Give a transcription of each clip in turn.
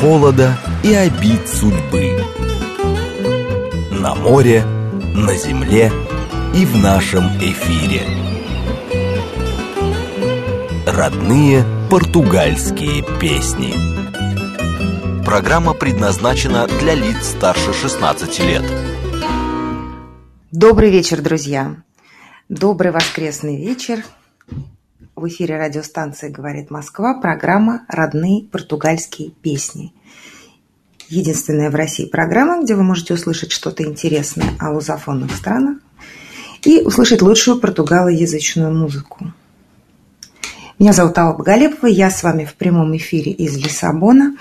холода и обид судьбы. На море, на земле и в нашем эфире. Родные португальские песни. Программа предназначена для лиц старше 16 лет. Добрый вечер, друзья. Добрый воскресный вечер. В эфире радиостанции «Говорит Москва» программа «Родные португальские песни». Единственная в России программа, где вы можете услышать что-то интересное о лузофонных странах и услышать лучшую португалоязычную музыку. Меня зовут Алла Боголепова, я с вами в прямом эфире из Лиссабона.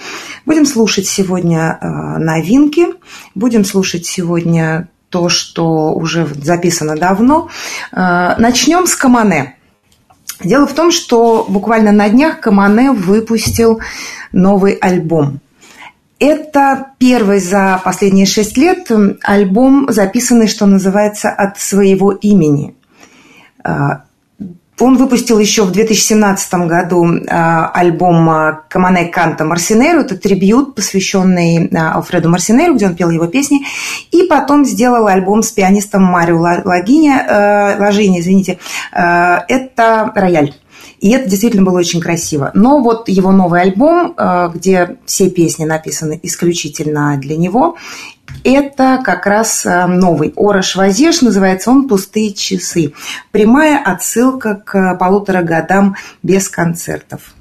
Будем слушать сегодня э, новинки, будем слушать сегодня то, что уже записано давно. Э, начнем с Камане. Дело в том, что буквально на днях Камане выпустил новый альбом. Это первый за последние шесть лет альбом, записанный, что называется, от своего имени. Он выпустил еще в 2017 году а, альбом а, «Камане Канта Марсинеру». Это трибют, посвященный а, Алфреду Марсинеру, где он пел его песни. И потом сделал альбом с пианистом Марио Лагини, Ложини, извините. Это «Рояль». И это действительно было очень красиво. Но вот его новый альбом, где все песни написаны исключительно для него, это как раз э, новый Орош Вазеш, называется он «Пустые часы». Прямая отсылка к полутора годам без концертов.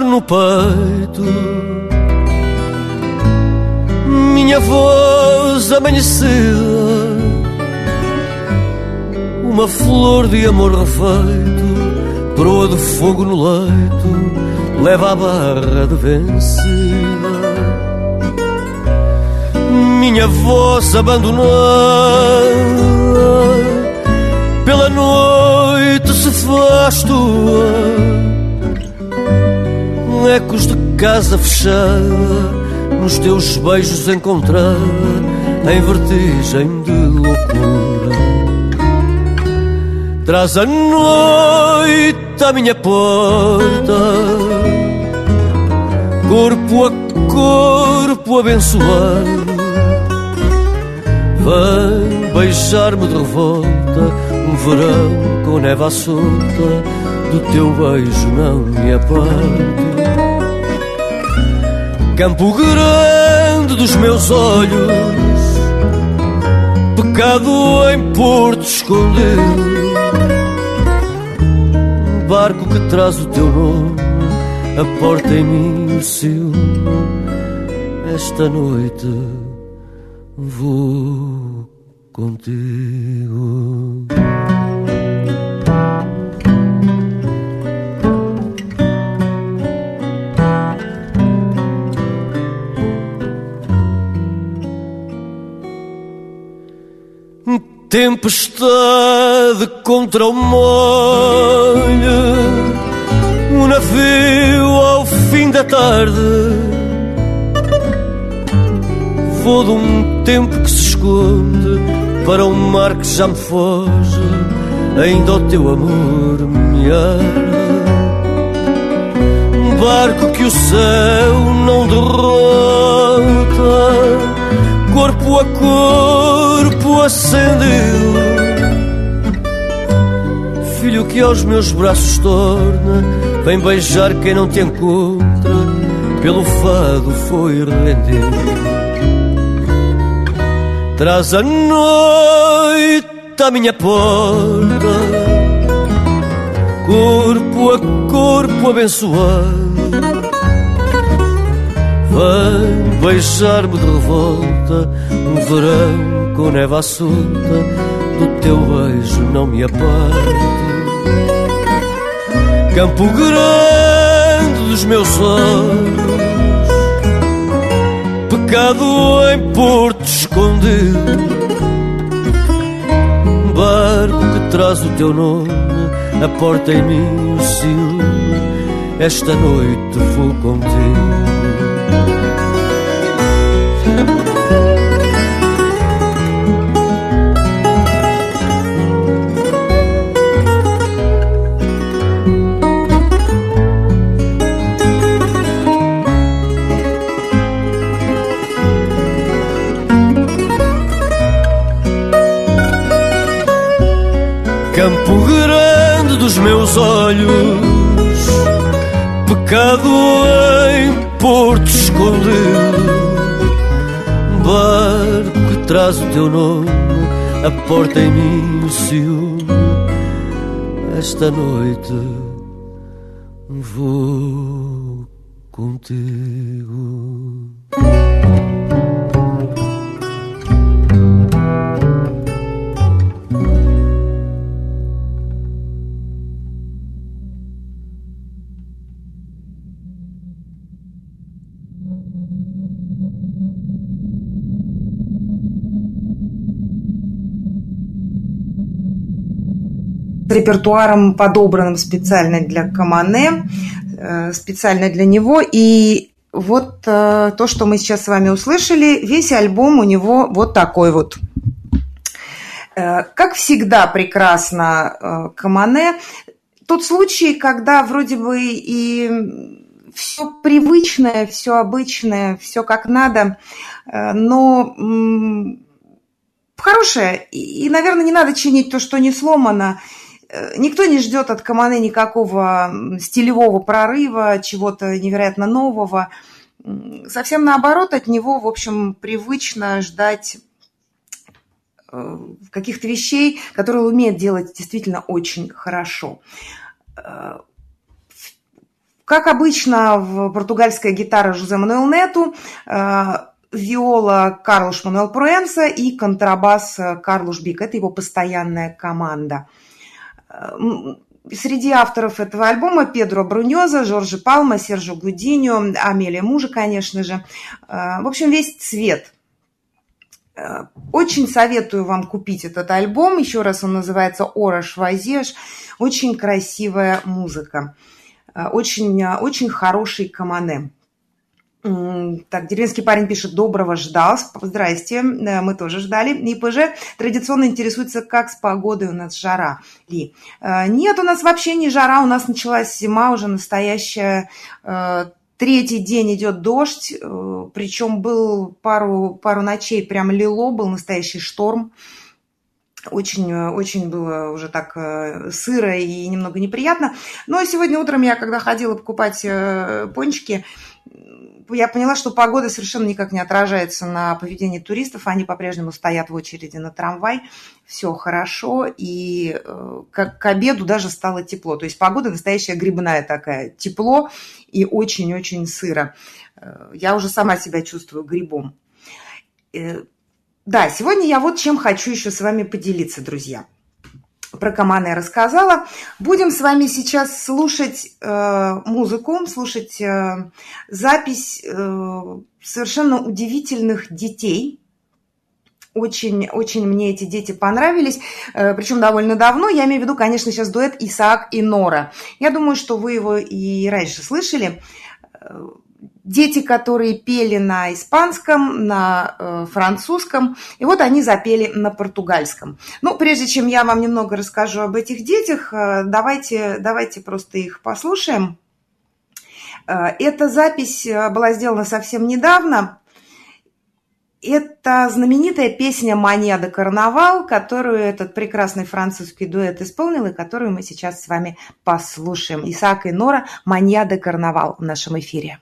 No peito. Minha voz amanhecida Uma flor de amor refeito Proa de fogo no leito Leva a barra de vencida. Minha voz abandonada Pela noite se faz tua Ecos de casa fechada Nos teus beijos encontrada Em vertigem de loucura. Traz a noite à minha porta Corpo a corpo abençoado Vem beijar-me de revolta um verão com neve à solta Do teu beijo não me aparto Campo grande dos meus olhos Pecado em porto escondido Barco que traz o teu nome A porta em mim o seu Esta noite vou contigo. Tempestade contra o molho, um navio ao fim da tarde. Vou de um tempo que se esconde para um mar que já me foge, ainda o teu amor me arde. Um barco que o céu não derrota corpo a corpo acendido. Filho que aos meus braços torna, vem beijar quem não te encontra, pelo fado foi rendido. Traz a noite à minha porta, corpo a corpo abençoado. Vem beijar-me de revolta Um verão com neve à solta Do teu beijo não me aparto Campo grande dos meus olhos Pecado em porto escondido. Barco que traz o teu nome A porta em mim o ciúme Esta noite vou contigo meus olhos, pecado em porto escondido, barco que traz o teu nome, a porta em mim o ciúme. Esta noite vou contigo. Репертуаром, подобранным специально для Камане, э, специально для него. И вот э, то, что мы сейчас с вами услышали, весь альбом у него вот такой вот. Э, как всегда прекрасно Камане. Тот случай, когда вроде бы и все привычное, все обычное, все как надо, но хорошее. И, наверное, не надо чинить то, что не сломано. Э, никто не ждет от Каманы никакого стилевого прорыва, чего-то невероятно нового. Совсем наоборот, от него, в общем, привычно ждать э, каких-то вещей, которые он умеет делать действительно очень хорошо. Э, как обычно, в португальская гитара Жозе Мануэл Нету, виола Карлуш Мануэл Пруэнса и контрабас Карлуш Бик. Это его постоянная команда – Среди авторов этого альбома Педро Бруньоза, Жоржи Палма, Сержо Гудиньо, Амелия Мужа, конечно же. Э, в общем, весь цвет. Э, очень советую вам купить этот альбом. Еще раз он называется «Ора Швазеш». Очень красивая музыка. Э, очень, очень хороший камане. Так, деревенский парень пишет, доброго ждал. Здрасте, мы тоже ждали. И ПЖ традиционно интересуется, как с погодой у нас жара. Ли. Э, нет, у нас вообще не жара, у нас началась зима уже настоящая. Э, третий день идет дождь, э, причем был пару, пару ночей прям лило, был настоящий шторм. Очень, очень было уже так сыро и немного неприятно. Но сегодня утром я, когда ходила покупать пончики, я поняла, что погода совершенно никак не отражается на поведении туристов. Они по-прежнему стоят в очереди на трамвай. Все хорошо. И э, как к обеду даже стало тепло. То есть погода настоящая грибная такая. Тепло и очень-очень сыро. Э, я уже сама себя чувствую грибом. Э, да, сегодня я вот чем хочу еще с вами поделиться, друзья про Камана я рассказала. Будем с вами сейчас слушать э, музыку, слушать э, запись э, совершенно удивительных детей. Очень, очень мне эти дети понравились, э, причем довольно давно. Я имею в виду, конечно, сейчас дуэт Исаак и Нора. Я думаю, что вы его и раньше слышали дети, которые пели на испанском, на э, французском, и вот они запели на португальском. Ну, прежде чем я вам немного расскажу об этих детях, э, давайте, давайте просто их послушаем. Э, эта запись была сделана совсем недавно. Это знаменитая песня «Мания де карнавал», которую этот прекрасный французский дуэт исполнил, и которую мы сейчас с вами послушаем. Исаак и Нора «Мания де карнавал» в нашем эфире.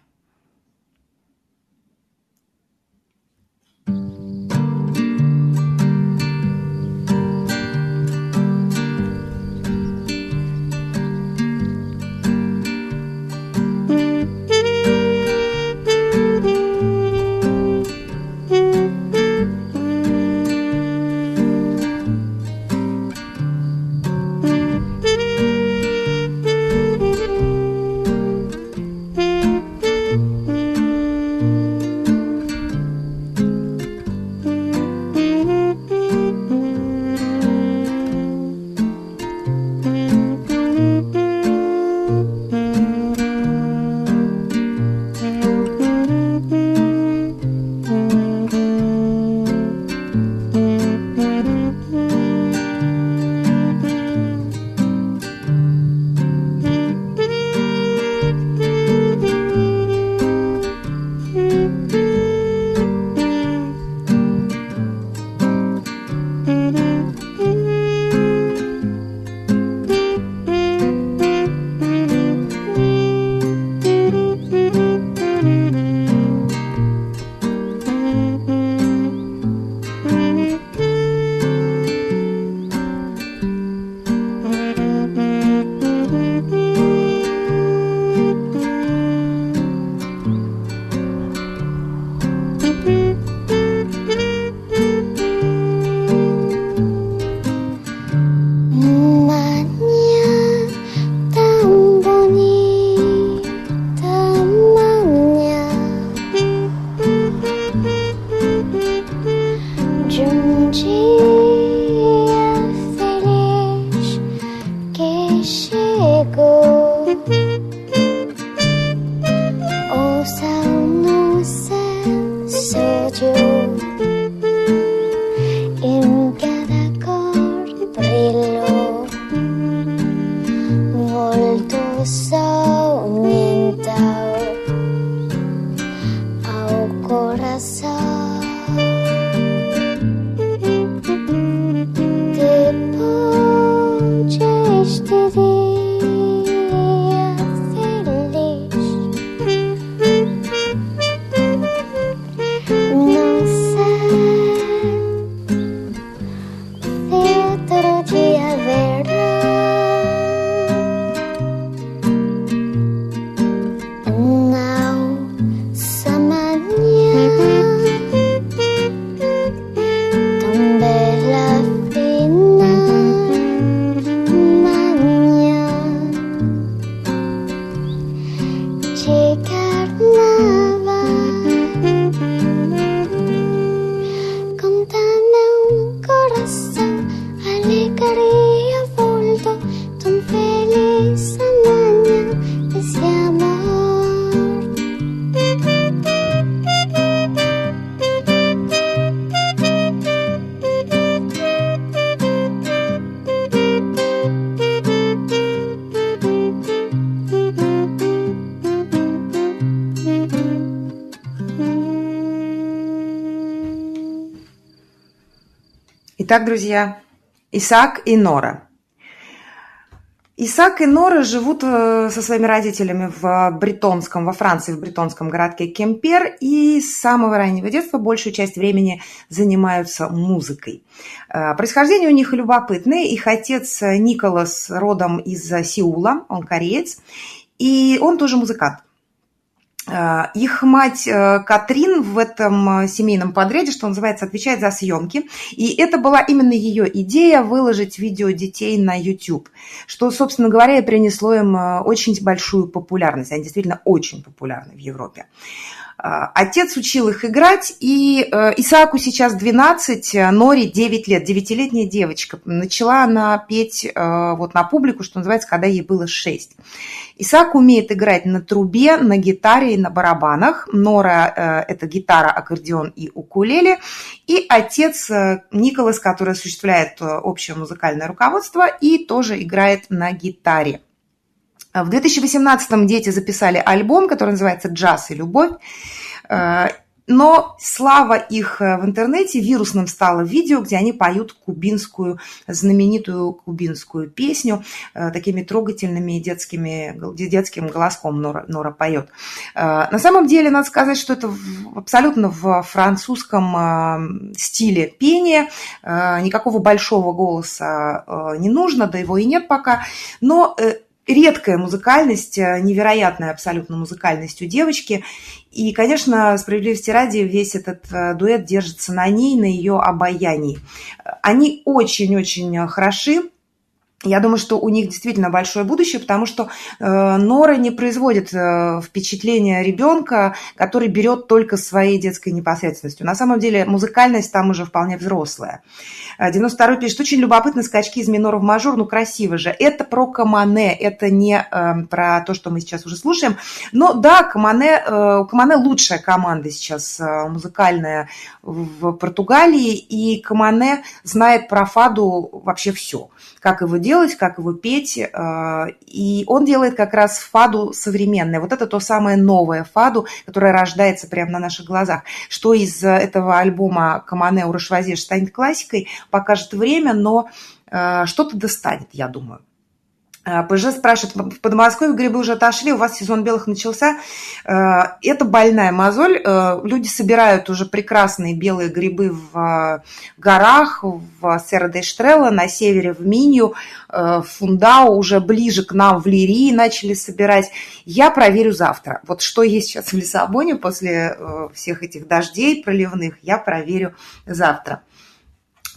did it Итак, друзья, Исаак и Нора. Исаак и Нора живут э, со своими родителями в бретонском, во Франции, в бретонском городке Кемпер, и с самого раннего детства большую часть времени занимаются музыкой. Э, происхождение у них любопытное. Их отец Николас родом из Сеула, он кореец, и он тоже музыкант. Э, их мать э, Катрин в этом э, семейном подряде, что называется, отвечает за съемки. И это была именно ее идея выложить видео детей на YouTube, что, собственно говоря, и принесло им очень большую популярность. Они действительно очень популярны в Европе. Отец учил их играть, и Исааку сейчас 12, Нори 9 лет, 9-летняя девочка. Начала она петь вот на публику, что называется, когда ей было 6. Исаак умеет играть на трубе, на гитаре и на барабанах. Нора э, – это гитара, аккордеон и укулеле. И отец э, Николас, который осуществляет э, общее музыкальное руководство и тоже играет на гитаре. В 2018-м дети записали альбом, который называется «Джаз и любовь». Но слава их э, в интернете вирусным стало видео, где они поют кубинскую, знаменитую кубинскую песню э, такими трогательными детскими, детским голоском Нора, Нора поет. Э, на самом деле, надо сказать, что это абсолютно в французском стиле пения. Никакого большого голоса не нужно, да его и нет пока. Но редкая музыкальность, невероятная абсолютно музыкальность у девочки. И, конечно, справедливости ради, весь этот э, дуэт держится на ней, на ее обаянии. Они очень-очень хороши. Я думаю, что у них действительно большое будущее, потому что э, Нора не производит э, впечатления ребенка, который берет только своей детской непосредственностью. На самом деле музыкальность там уже вполне взрослая. 92-й э, пишет, очень любопытно скачки из минора в мажор, ну красиво же. Это про Камане, это не э, про то, что мы сейчас уже слушаем. Но да, Камане, э, Камане лучшая команда сейчас э, музыкальная в Португалии, и Камане знает про фаду вообще все как его делать, как его петь. Э, и он делает как раз фаду современное. Вот это то самое новое фаду, которое рождается прямо на наших глазах. Что из этого альбома Камане Урашвазеш станет классикой, покажет время, но э, что-то достанет, я думаю. Э, ПЖ спрашивает, в Подмосковье грибы уже отошли, у вас сезон белых начался. Э, это больная мозоль. Э, люди собирают уже прекрасные белые грибы в горах, в Серра-де-Штрелла, на севере в Минью, в Фундау, уже ближе к нам в Лирии начали собирать. Я проверю завтра. Вот что есть сейчас в Лиссабоне после всех этих дождей проливных, я проверю завтра.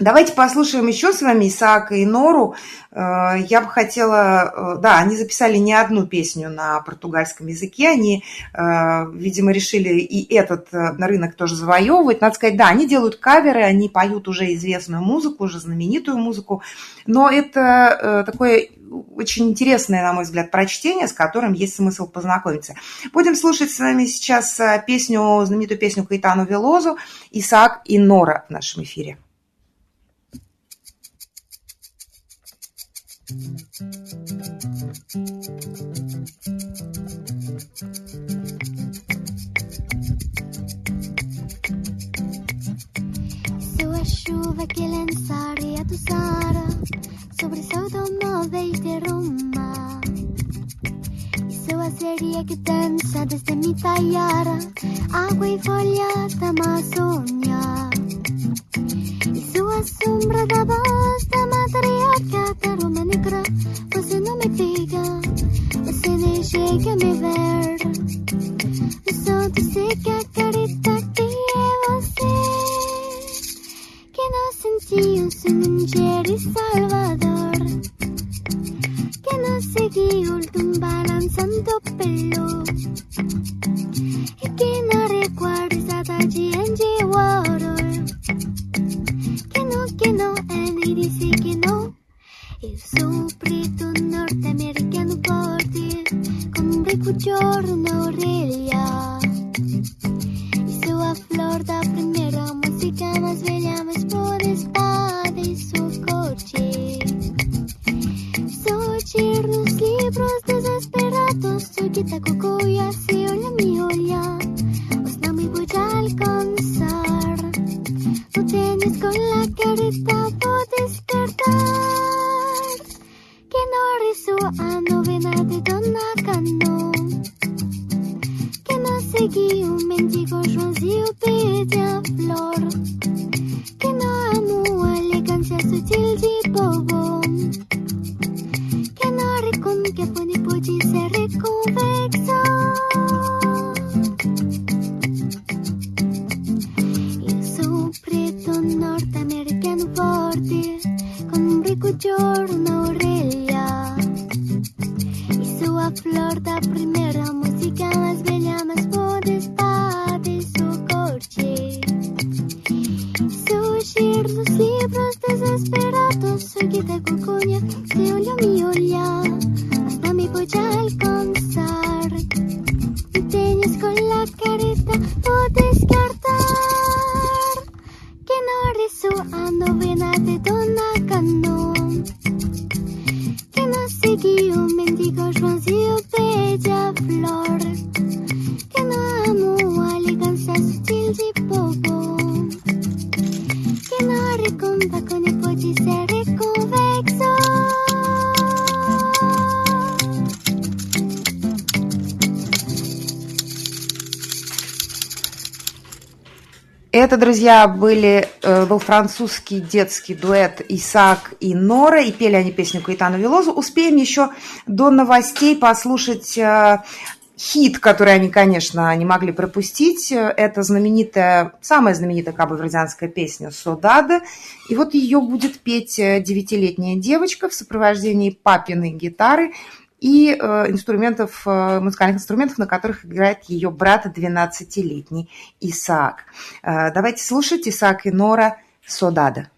Давайте послушаем еще с вами Исаака и Нору. Э, я бы хотела... Э, да, они записали не одну песню на португальском языке. Они, э, видимо, решили и этот рынок тоже завоевывать. Надо сказать, да, они делают каверы, они поют уже известную музыку, уже знаменитую музыку. Но это такое очень интересное, на мой взгляд, прочтение, с которым есть смысл познакомиться. Будем слушать с вами сейчас песню, знаменитую песню Каэтану Велозу «Исаак и Нора» в нашем эфире. Sua chuva que lançaria do Sara sobre seu domo desde Roma. E sua seria que dança desde Mitaiara, água e folha da Amazônia. E sua sombra da voz da كرمني كرا وسنو متيقا السنة شيكا مبارك てここを Это, друзья, были, э, был французский детский дуэт Исаак и Нора, и пели они песню Каэтана Велозу. Успеем еще до новостей послушать э, хит, который они, конечно, не могли пропустить. Это знаменитая, самая знаменитая кабо-вердянская песня «Содада». И вот ее будет петь э, девятилетняя девочка в сопровождении папиной гитары – и э, инструментов, э, музыкальных инструментов, на которых играет ее брат 12-летний Исаак. Э, давайте слушать Исаак и Нора «Содада».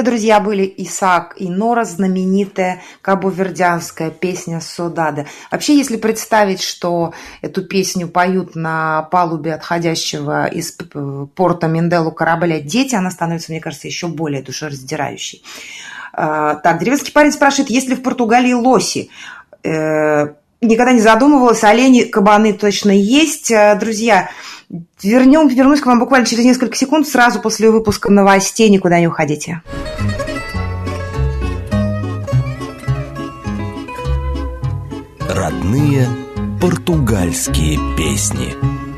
Это, друзья, были Исаак и Нора, знаменитая кабовердянская песня «Содада». Вообще, если представить, что эту песню поют на палубе отходящего из порта Менделу корабля дети, она становится, мне кажется, еще более душераздирающей. А, так, деревенский парень спрашивает, есть ли в Португалии лоси? Э, никогда не задумывалась, олени, кабаны точно есть. Э, друзья, Вернем, вернусь к вам буквально через несколько секунд, сразу после выпуска новостей, никуда не уходите. Родные португальские песни.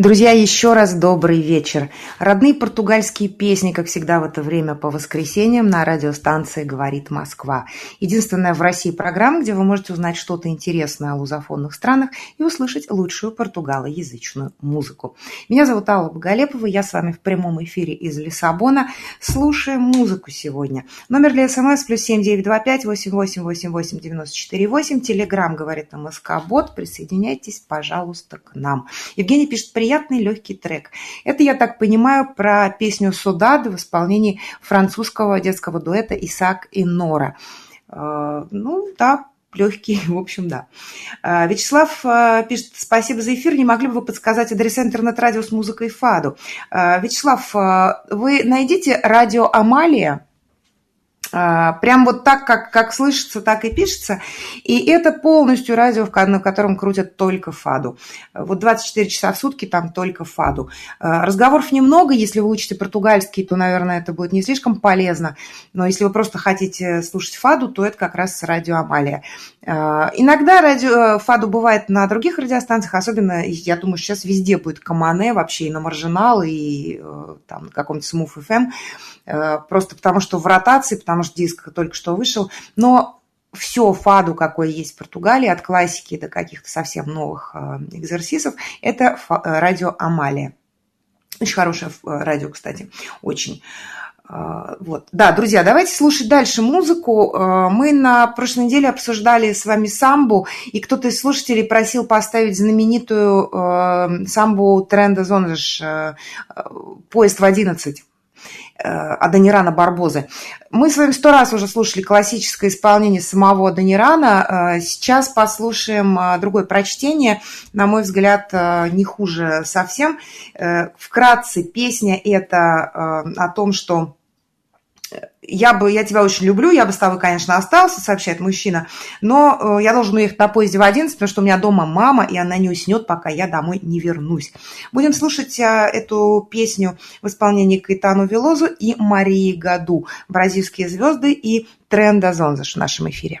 Друзья, еще раз добрый вечер. Родные португальские песни, как всегда в это время по воскресеньям на радиостанции «Говорит Москва». Единственная в России программа, где вы можете узнать что-то интересное о лузофонных странах и услышать лучшую португалоязычную музыку. Меня зовут Алла Боголепова, я с вами в прямом эфире из Лиссабона. Слушаем музыку сегодня. Номер для СМС плюс семь девять два пять восемь восемь восемь восемь девяносто четыре восемь. Телеграмм говорит МСК Бот. Присоединяйтесь, пожалуйста, к нам. Евгений пишет, привет приятный легкий трек. Это, я так понимаю, про песню «Судады» в исполнении французского детского дуэта «Исаак и Нора». Э, ну, да, легкий, в общем, да. Э, Вячеслав э, пишет, спасибо за эфир, не могли бы вы подсказать адреса интернет-радио с музыкой Фаду? Вячеслав, вы найдите радио «Амалия», прям вот так, как, как слышится, так и пишется. И это полностью радио, на котором крутят только фаду. Вот 24 часа в сутки там только фаду. А, разговоров немного. Если вы учите португальский, то, наверное, это будет не слишком полезно. Но если вы просто хотите слушать фаду, то это как раз радио Амалия. А, иногда радио, фаду бывает на других радиостанциях, особенно, я думаю, сейчас везде будет Камане, вообще и на Маржинал, и э, там на каком-то Smooth FM. Э, просто потому что в ротации, потому что диск только что вышел. Но все фаду, какое есть в Португалии, от классики до каких-то совсем новых э, экзерсисов, это э, радио Амалия. Очень хорошее радио, кстати, очень. Вот. Да, друзья, давайте слушать дальше музыку. Мы на прошлой неделе обсуждали с вами самбу, и кто-то из слушателей просил поставить знаменитую самбу Тренда Зонжеш «Поезд в 11». Э, Адонирана Барбозы. Мы с вами сто раз уже слушали классическое исполнение самого Адонирана. Э, сейчас послушаем э, другое прочтение. На мой взгляд, не хуже совсем. Вкратце, песня это о том, что я бы, я тебя очень люблю, я бы с тобой, конечно, остался, сообщает мужчина, но э, я должен уехать на поезде в 11, потому что у меня дома мама, и она не уснет, пока я домой не вернусь. Будем слушать э, эту песню в исполнении Кайтану Велозу и Марии Гаду, бразильские звезды и Тренда Зонзаш в нашем эфире.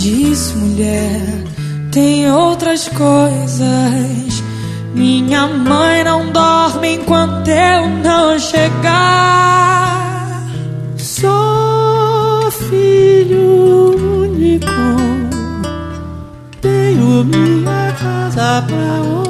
disso, mulher, tem outras coisas. Minha mãe não dorme enquanto eu não chegar. Sou filho único, tenho minha casa pra olhar.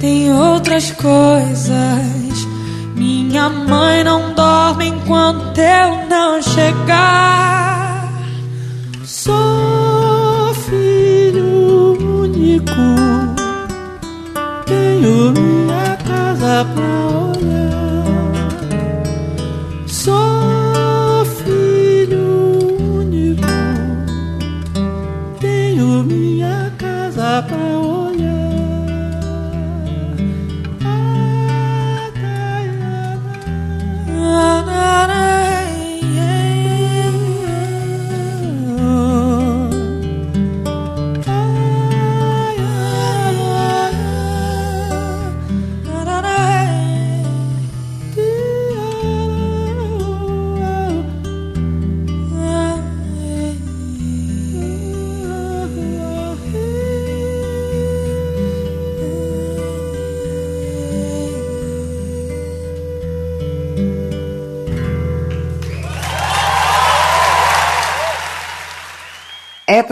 tem outras coisas. Minha mãe não dorme enquanto eu não chegar. Sou filho único, tenho minha casa pra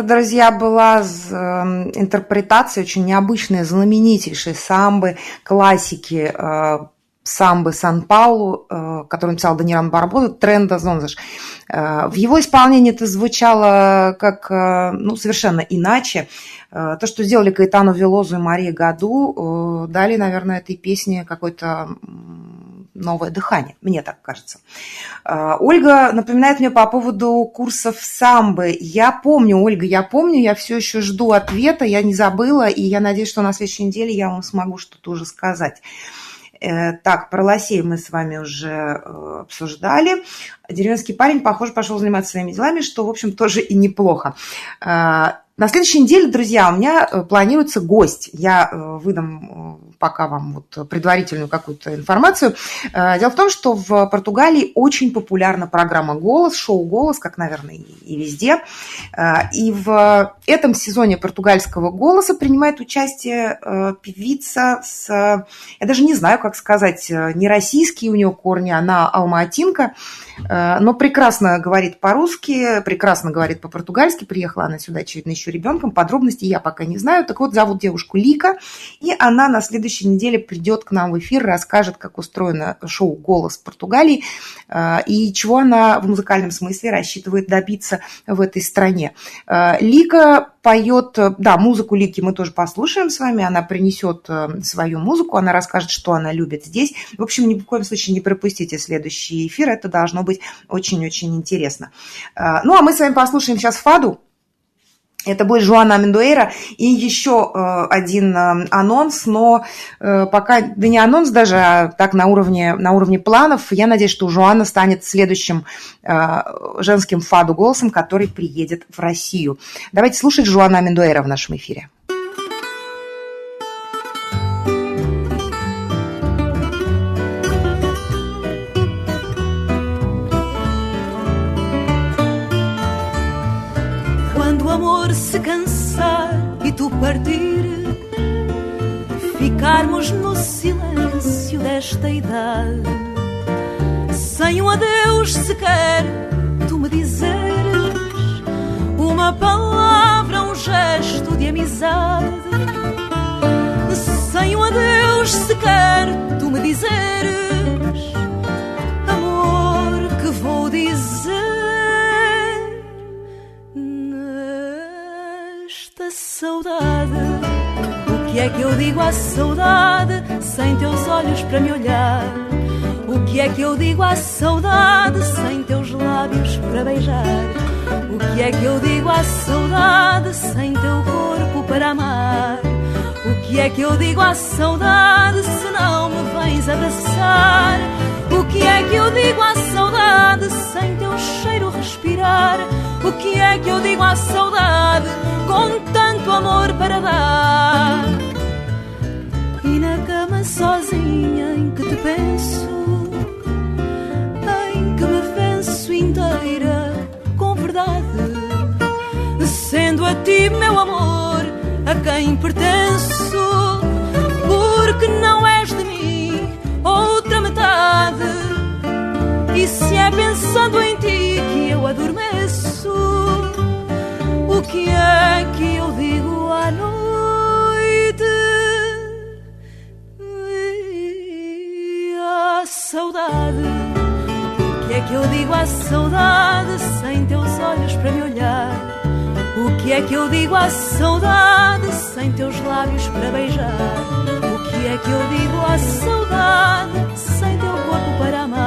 друзья, была интерпретация очень необычная, знаменитейшей самбы, классики э, самбы Сан-Паулу, э, которую написал Даниэль Барбоза, «Тренда Зонзаш». Э, В его исполнении это звучало как ну, совершенно иначе. То, что сделали Каэтану Велозу и Мария Гаду, э, дали, наверное, этой песне какой-то новое дыхание, мне так кажется. А, Ольга напоминает мне по поводу курсов самбы. Я помню, Ольга, я помню, я все еще жду ответа, я не забыла, и я надеюсь, что на следующей неделе я вам смогу что-то уже сказать. Э, Так, про лосей мы с вами уже э, обсуждали. Деревенский парень, похоже, пошел заниматься своими делами, что, в общем, тоже и неплохо. На следующей неделе, друзья, у меня э, планируется гость. Я э, выдам э, пока вам вот предварительную какую-то информацию. Дело в том, что в Португалии очень популярна программа «Голос», шоу «Голос», как, наверное, и везде. И в этом сезоне португальского «Голоса» принимает участие певица с... Я даже не знаю, как сказать, не российские у нее корни, она алматинка, но прекрасно говорит по-русски, прекрасно говорит по-португальски. Приехала она сюда, очевидно, еще ребенком. Подробностей я пока не знаю. Так вот, зовут девушку Лика, и она на следующей неделе придет к нам в эфир, расскажет, как устроено шоу «Голос» Португалии э, и чего она в музыкальном смысле рассчитывает добиться в этой стране. Э, Лика поет, да, музыку Лики мы тоже послушаем с вами, она принесет э, свою музыку, она расскажет, что она любит здесь. В общем, ни в коем случае не пропустите следующий эфир, это должно быть очень-очень интересно. Ну, а мы с вами послушаем сейчас Фаду, это будет Жуана Мендуэра и еще э, один э, анонс, но э, пока, да не анонс даже, а так на уровне, на уровне планов. Я надеюсь, что Жуана станет следующим женским фаду голосом, который приедет в Россию. Давайте слушать Жуана Мендуэра в нашем эфире. Ficarmos no silêncio desta idade, sem um adeus sequer, tu me dizeres uma palavra, um gesto de amizade, sem um adeus sequer, tu me dizeres amor que vou dizer nesta saudade. Que é que eu digo à saudade sem teus olhos para me olhar? O que é que eu digo à saudade sem teus lábios para beijar? O que é que eu digo à saudade sem teu corpo para amar? O que é que eu digo à saudade se não me vens abraçar? O que é que eu digo à saudade sem teu cheiro respirar? O que é que eu digo à saudade com tanto amor para dar? E na cama sozinha em que te penso, em que me venço inteira com verdade, sendo a ti, meu amor, a quem pertenço, porque não és de mim outra metade. E se é pensando em ti que adormeço, o que é que eu digo à noite? E à saudade. O que é que eu digo à saudade sem teus olhos para me olhar? O que é que eu digo à saudade sem teus lábios para beijar? O que é que eu digo à saudade sem teu corpo para amar?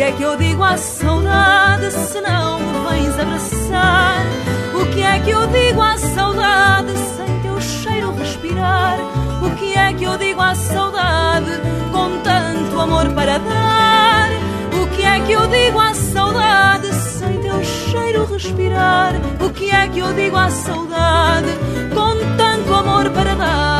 Que é que eu digo à saudade se não me vens abraçar? O que é que eu digo à saudade sem teu cheiro respirar? O que é que eu digo à saudade com tanto amor para dar? O que é que eu digo à saudade sem teu cheiro respirar? O que é que eu digo à saudade com tanto amor para dar?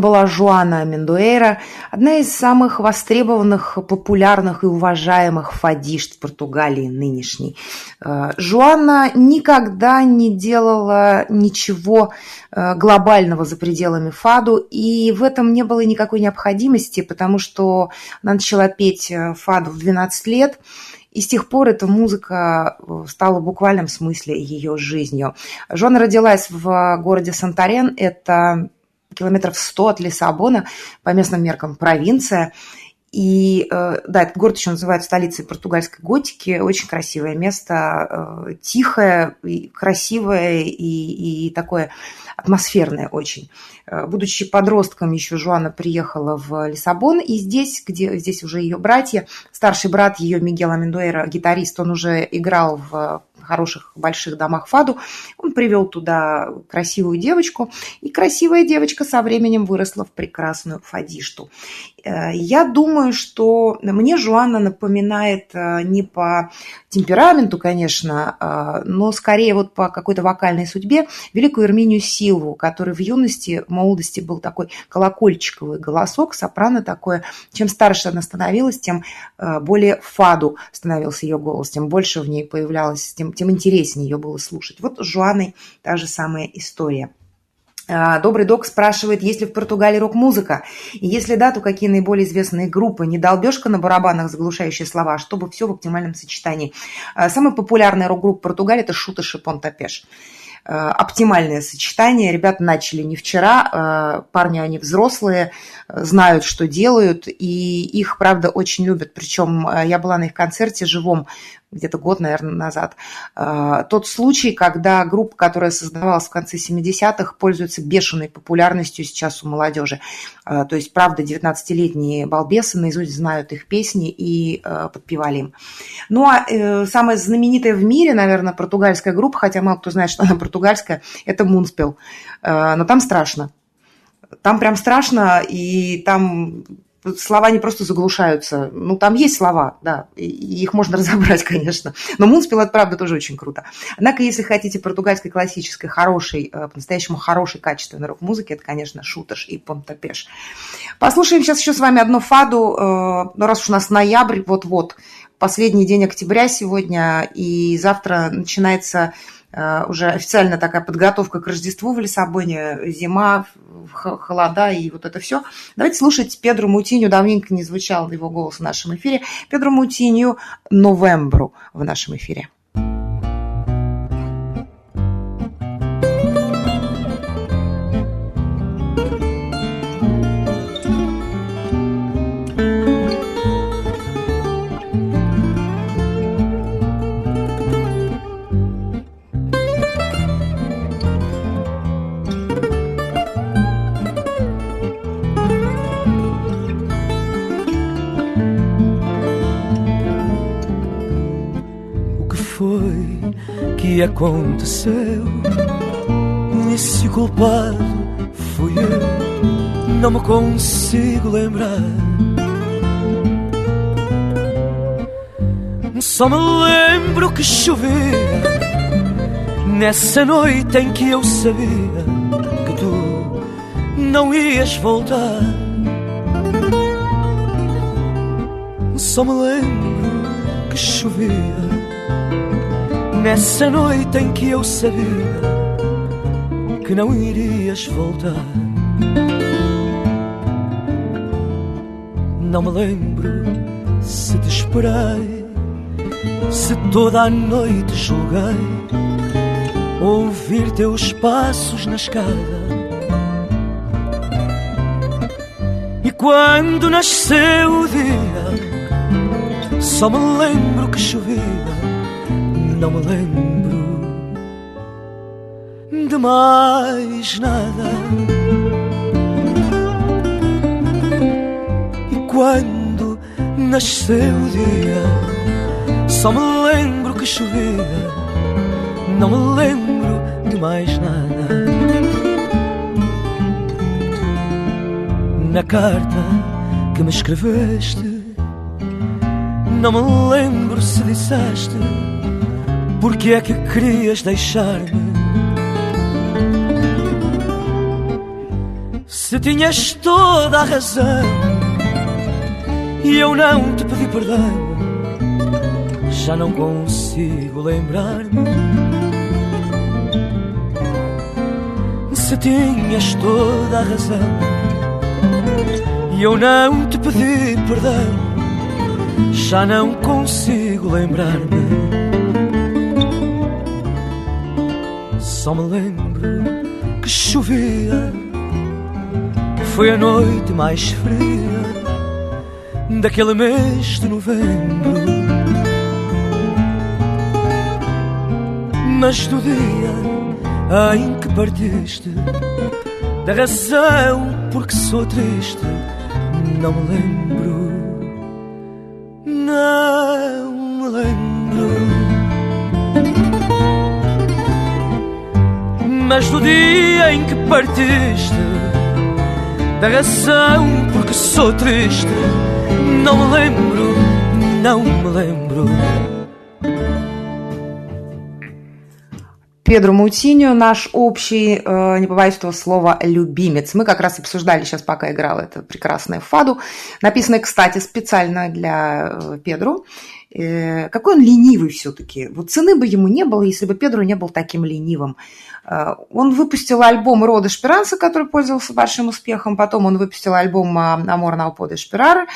Была Жуана Мендуэра, одна из самых востребованных, популярных и уважаемых фадишт Португалии нынешней. Э, Жуанна никогда не делала ничего э, глобального за пределами фаду, и в этом не было никакой необходимости, потому что она начала петь э, фаду в 12 лет, и с тех пор эта музыка стала в буквальном смысле ее жизнью. Жона родилась в городе Сантарен, это километров 100 от Лиссабона, по местным меркам провинция. И да, этот город еще называют столицей португальской готики. Очень красивое место, тихое, красивое и, и такое атмосферное очень. Будучи подростком, еще Жуана приехала в Лиссабон, и здесь, где здесь уже ее братья, старший брат ее Мигел Амендуэра, гитарист, он уже играл в хороших больших домах Фаду, он привел туда красивую девочку, и красивая девочка со временем выросла в прекрасную фадишту. Я думаю, что мне Жуанна напоминает не по темпераменту, конечно, но скорее вот по какой-то вокальной судьбе великую Эрминию Силву, который в юности, в молодости был такой колокольчиковый голосок, сопрано такое. Чем старше она становилась, тем более фаду становился ее голос, тем больше в ней появлялось, тем, тем интереснее ее было слушать. Вот с Жуаной та же самая история. Добрый док спрашивает, есть ли в Португалии рок-музыка? И если да, то какие наиболее известные группы? Не долбежка на барабанах, заглушающие слова, чтобы все в оптимальном сочетании. Самая популярная рок-группа Португалии – это Шута Шипон Тапеш оптимальное сочетание. Ребята начали не вчера, парни они взрослые, знают, что делают, и их, правда, очень любят. Причем я была на их концерте живом где-то год, наверное, назад. Тот случай, когда группа, которая создавалась в конце 70-х, пользуется бешеной популярностью сейчас у молодежи. То есть, правда, 19-летние балбесы наизусть знают их песни и подпевали им. Ну, а самая знаменитая в мире, наверное, португальская группа, хотя мало кто знает, что она португальская, это Мунспел. Но там страшно. Там прям страшно, и там слова не просто заглушаются. Ну, там есть слова, да, и их можно разобрать, конечно. Но Мунспел, это правда тоже очень круто. Однако, если хотите португальской классической, хорошей, э, по-настоящему хорошей, качественной рок-музыки, это, конечно, Шуташ и Понтапеш. Послушаем сейчас еще с вами одно фаду. Э, ну, раз уж у нас ноябрь, вот-вот, последний день октября сегодня, и завтра начинается уже официально такая подготовка к Рождеству в Лиссабоне, зима, холода и вот это все. Давайте слушать Педру Мутинью, давненько не звучал его голос в нашем эфире, Педру Мутинью «Новембру» в нашем эфире. Que aconteceu. E se o culpado fui eu, não me consigo lembrar. Só me lembro que chovia nessa noite em que eu sabia que tu não ias voltar. Só me lembro que chovia Nessa noite em que eu sabia que não irias voltar. Não me lembro se te esperei, se toda a noite julguei ouvir teus passos na escada. E quando nasceu o dia, só me lembro que chovia não me lembro de mais nada. E quando nasceu o dia, só me lembro que chovia, não me lembro de mais nada. Na carta que me escreveste, não me lembro se disseste porque é que querias deixar-me? Se tinhas toda a razão e eu não te pedi perdão, já não consigo lembrar-me. Se tinhas toda a razão e eu não te pedi perdão, já não consigo lembrar-me. Só me lembro que chovia, que foi a noite mais fria daquele mês de novembro. Mas do dia em que partiste, da razão por que sou triste, não me lembro, mas do dia em que partiste, da razão porque sou triste, não me lembro, não me lembro. Педро Мутиньо, наш общий, э, не побоюсь этого слова, любимец. Мы как раз обсуждали сейчас, пока играл это прекрасное фаду, написанное, кстати, специально для э, Педро. Э, какой он ленивый все-таки. Вот цены бы ему не было, если бы Педро не был таким ленивым. Э, он выпустил альбом «Рода Шпиранца», который пользовался большим успехом. Потом он выпустил альбом «Амор на оподы Шпирары».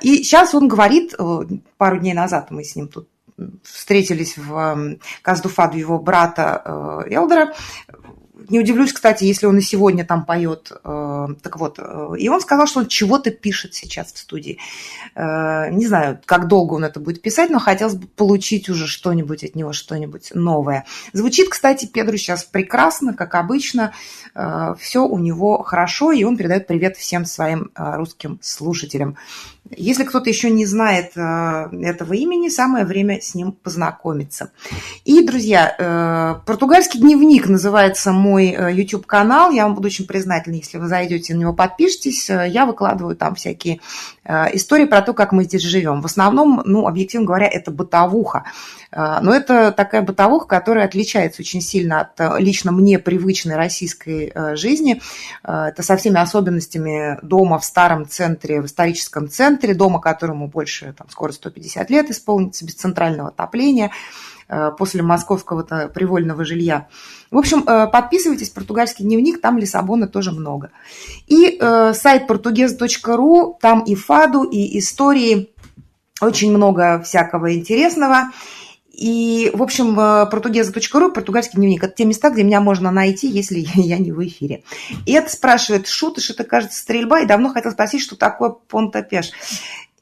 И сейчас он говорит, э, пару дней назад мы с ним тут встретились в Каздуфаду его брата Элдера, не удивлюсь, кстати, если он и сегодня там поет. Э, так вот, э, и он сказал, что он чего-то пишет сейчас в студии. Э, не знаю, как долго он это будет писать, но хотелось бы получить уже что-нибудь от него, что-нибудь новое. Звучит, кстати, Педру сейчас прекрасно, как обычно. Все у него хорошо, и он передает привет всем своим русским слушателям. Если кто-то еще не знает э, этого имени, самое время с ним познакомиться. И, друзья, э, португальский дневник называется «Мой мой YouTube-канал. Я вам буду очень признательна, если вы зайдете на него, подпишитесь. Я выкладываю там всякие истории про то, как мы здесь живем. В основном, ну, объективно говоря, это бытовуха. Но это такая бытовуха, которая отличается очень сильно от лично мне привычной российской жизни. Это со всеми особенностями дома в старом центре, в историческом центре, дома, которому больше, там, скоро 150 лет исполнится, без центрального отопления – Э, после московского привольного жилья. В общем, э, подписывайтесь, португальский дневник, там Лиссабона тоже много. И э, сайт portugues.ru, там и фаду, и истории, очень много всякого интересного. И, в общем, португеза.ру, португальский дневник, это те места, где меня можно найти, если я не в эфире. И это спрашивает Шутыш, это, кажется, стрельба, и давно хотел спросить, что такое понтопеш.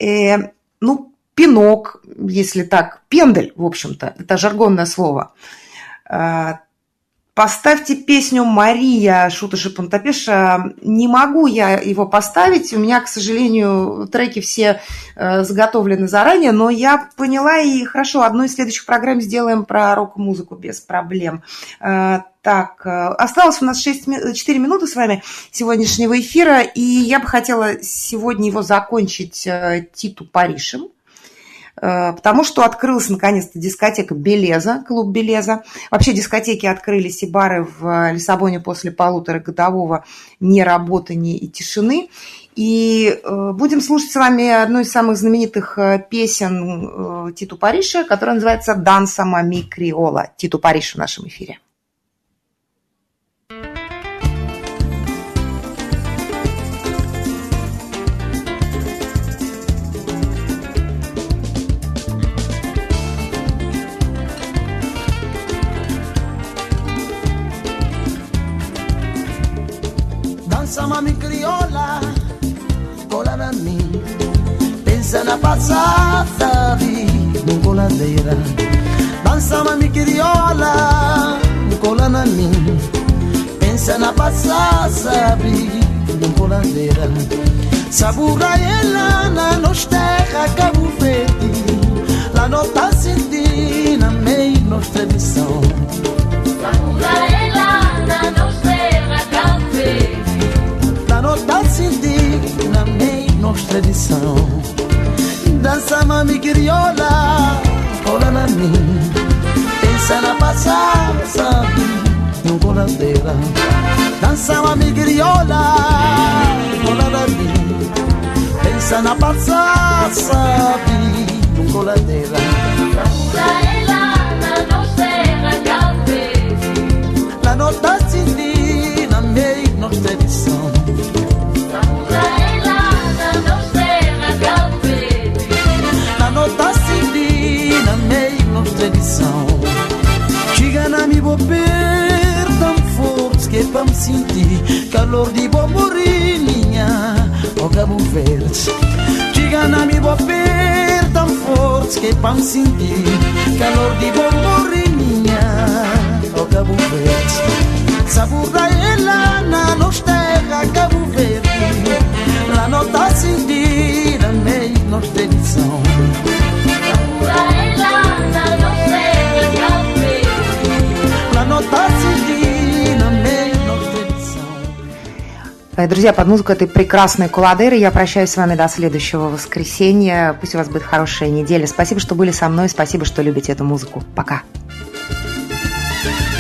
Э, ну, пинок, если так, пендель, в общем-то, это жаргонное слово. А, поставьте песню «Мария» Шутыша Пантапеша. Не могу я его поставить. У меня, к сожалению, треки все э, заготовлены заранее, но я поняла и хорошо, одну из следующих программ сделаем про рок-музыку без проблем. А, так, э, осталось у нас 6, 4 минуты с вами сегодняшнего эфира, и я бы хотела сегодня его закончить э, Титу Паришем. Э, потому что открылась наконец-то дискотека Белеза, клуб Белеза. Вообще дискотеки открылись и бары в Лиссабоне после полуторагодового неработания и тишины. И э, будем слушать с вами одну из самых знаменитых э, песен Титу Париша, которая называется «Данса Мами Криола». Титу Париш в нашем эфире. Mami crioula, cola na mim Pensa na passada, no coladeira Dança mami crioula, cola na mim Pensa na passada, no coladeira Sabura ela na nos terra Cabo Verde Lá tá sentindo, meio nos tradição Sabura nota na meia tradição Dança mami cola na mim Pensa na passada, sabe, no coladeira Dança mami crioula, cola na mim Pensa na passada, sabe, no coladeira La nota na meia tradição tradição. Chega na mi bober tão forte que me sentir Calor de bom morinha o Cabo Verde Chega na mi bober tão forte que me sentir Calor de bom morinha o Cabo Verde Sabor друзья, под музыку этой прекрасной куладеры я прощаюсь с вами до следующего воскресенья. Пусть у вас будет хорошая неделя. Спасибо, что были со мной. Спасибо, что любите эту музыку. Пока. Dança